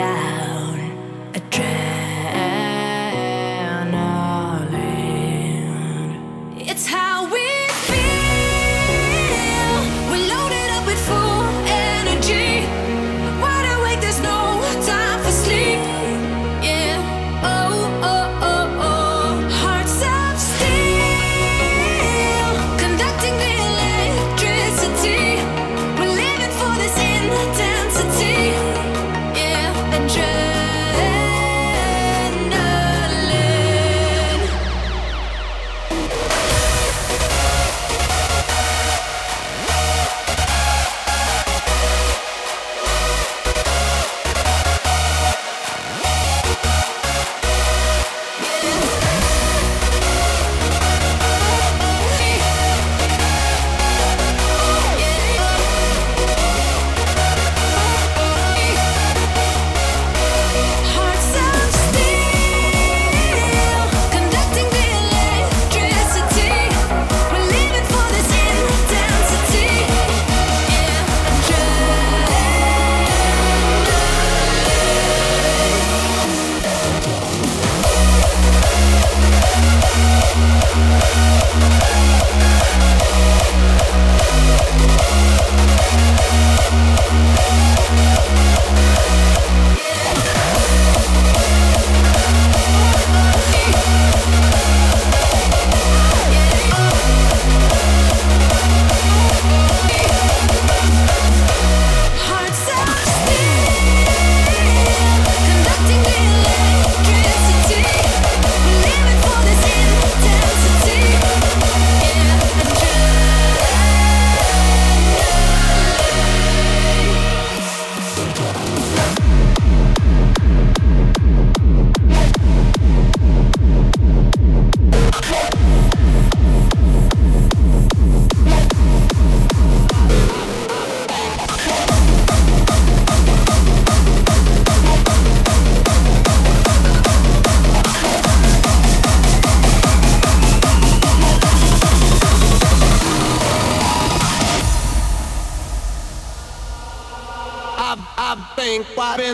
down.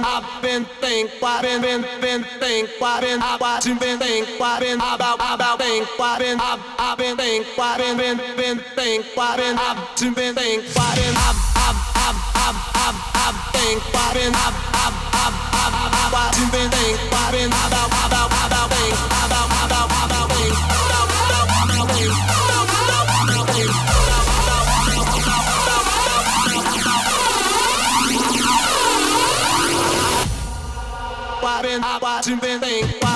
I've been think, why been, been, been think, why been, I've watching, been think, why been, about, about think, why been, I've, I've been think, why been, been, been think, why been, I've been think, why been, I've, I've, I've, I've, I've, I've think, why been, I've, I've, I've, I've, I've, watching, been think, why been, about, about, about think, about about, why been I watching been think why been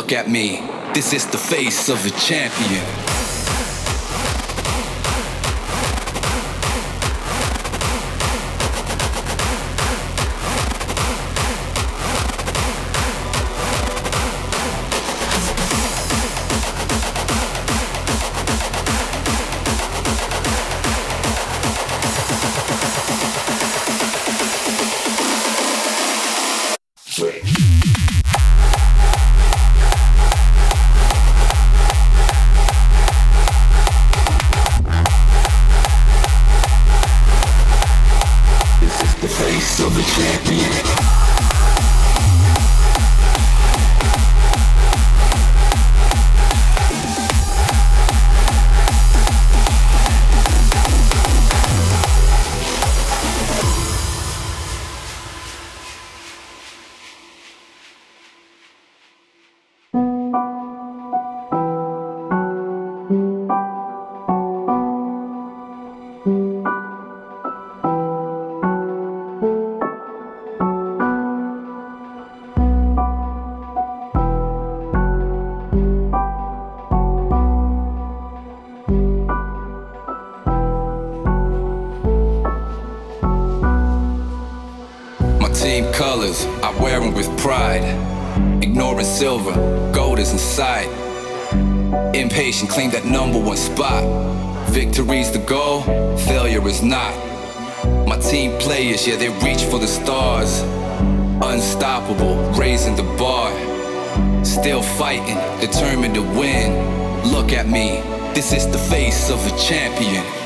Look at me, this is the face of a champion. Claim that number one spot. Victory's the goal, failure is not. My team players, yeah, they reach for the stars. Unstoppable, raising the bar. Still fighting, determined to win. Look at me, this is the face of a champion.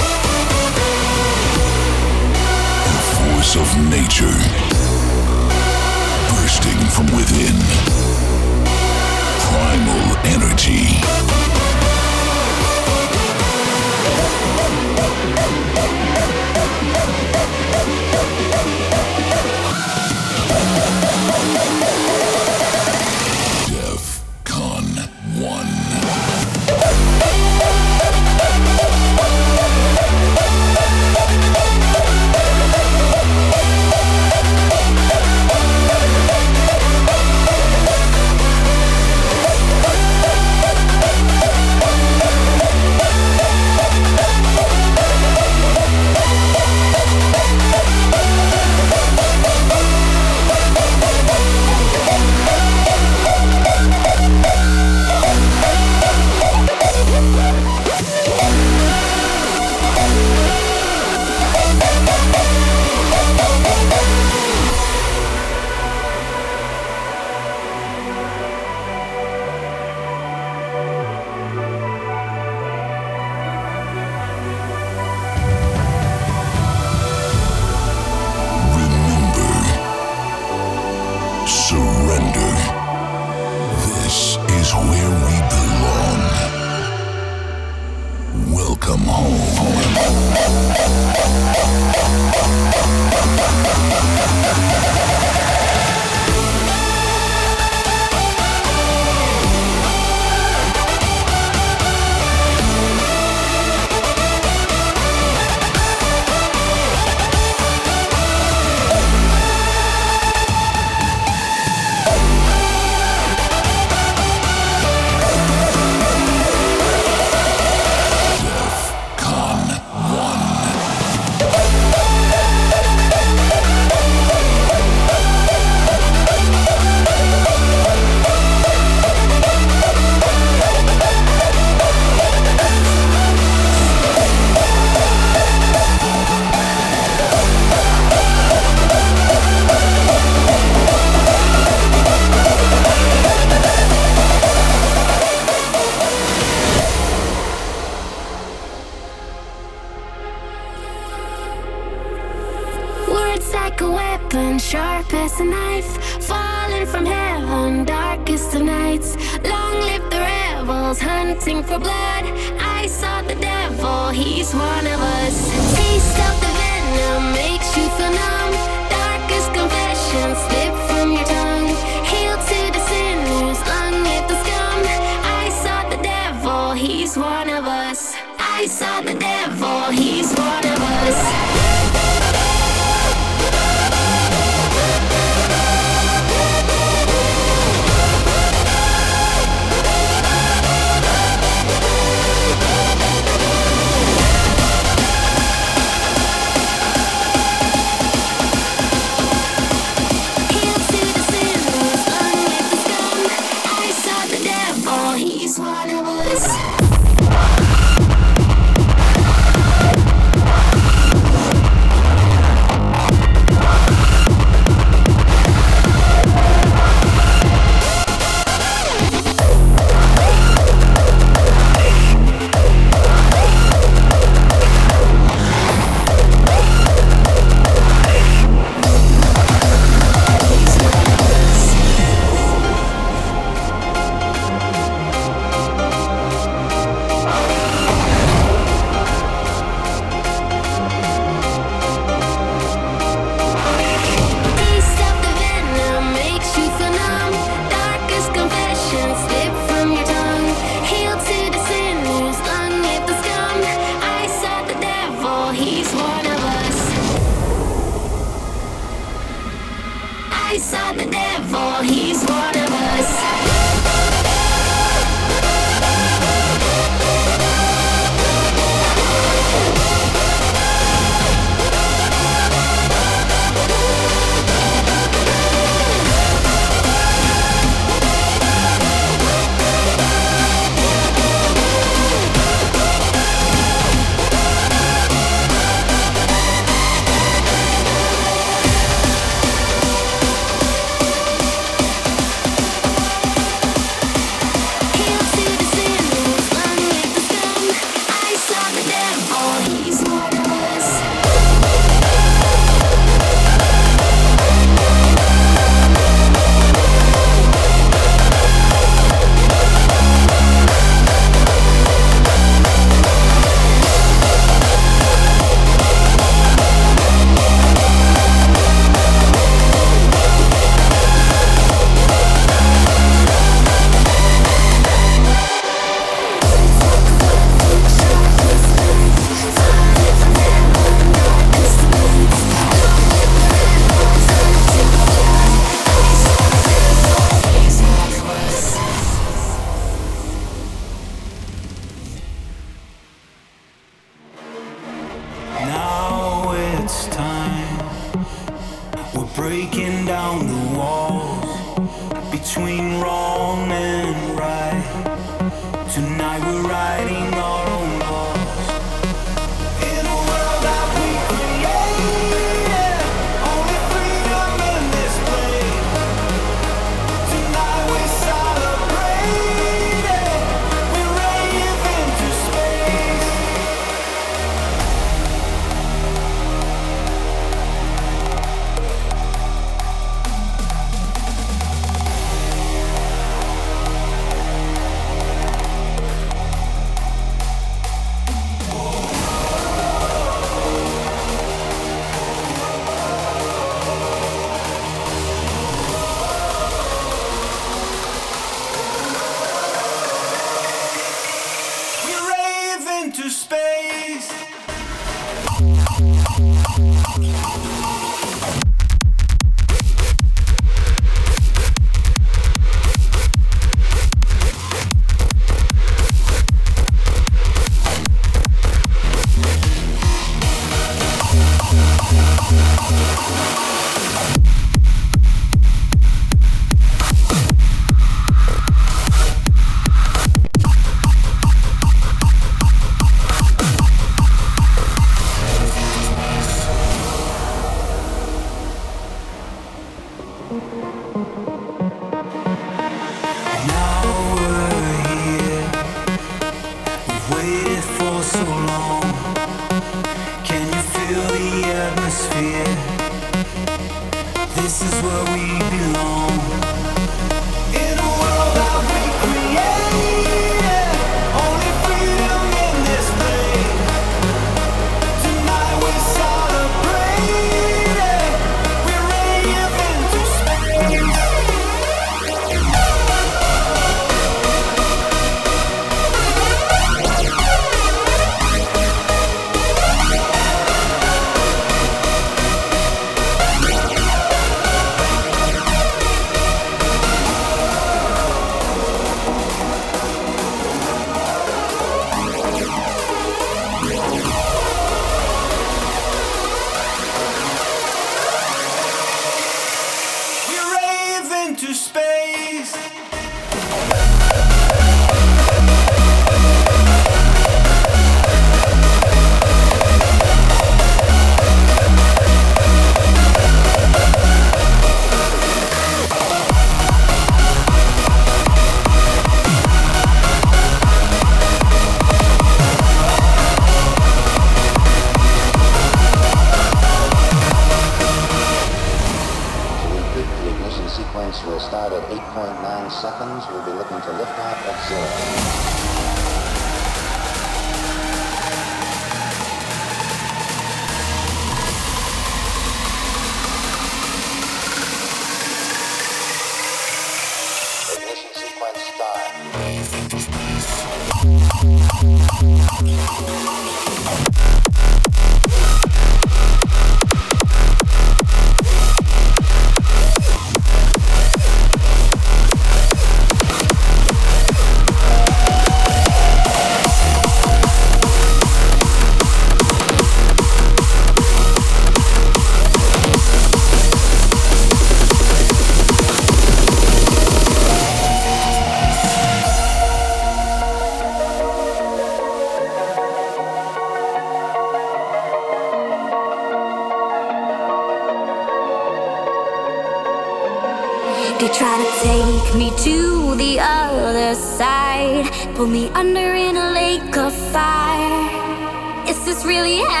really happened?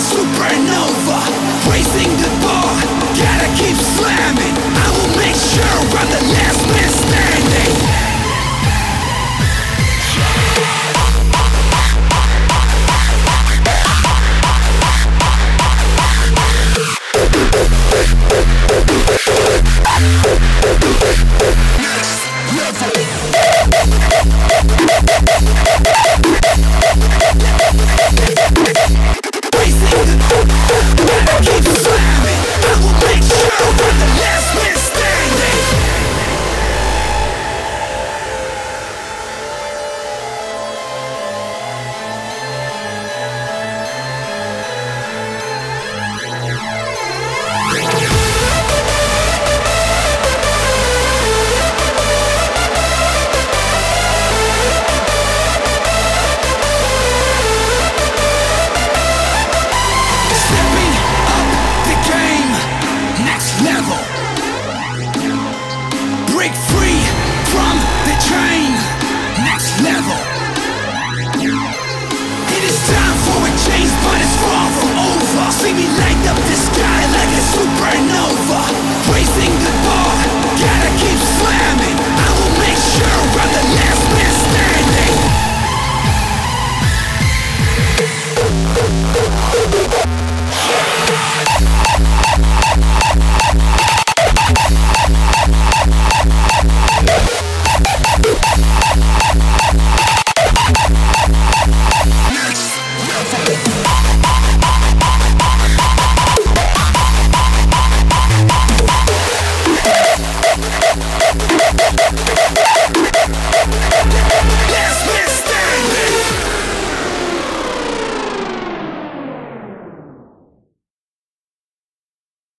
supernova. Raising the bar, gotta keep slamming. I will make sure I'm the last man standing.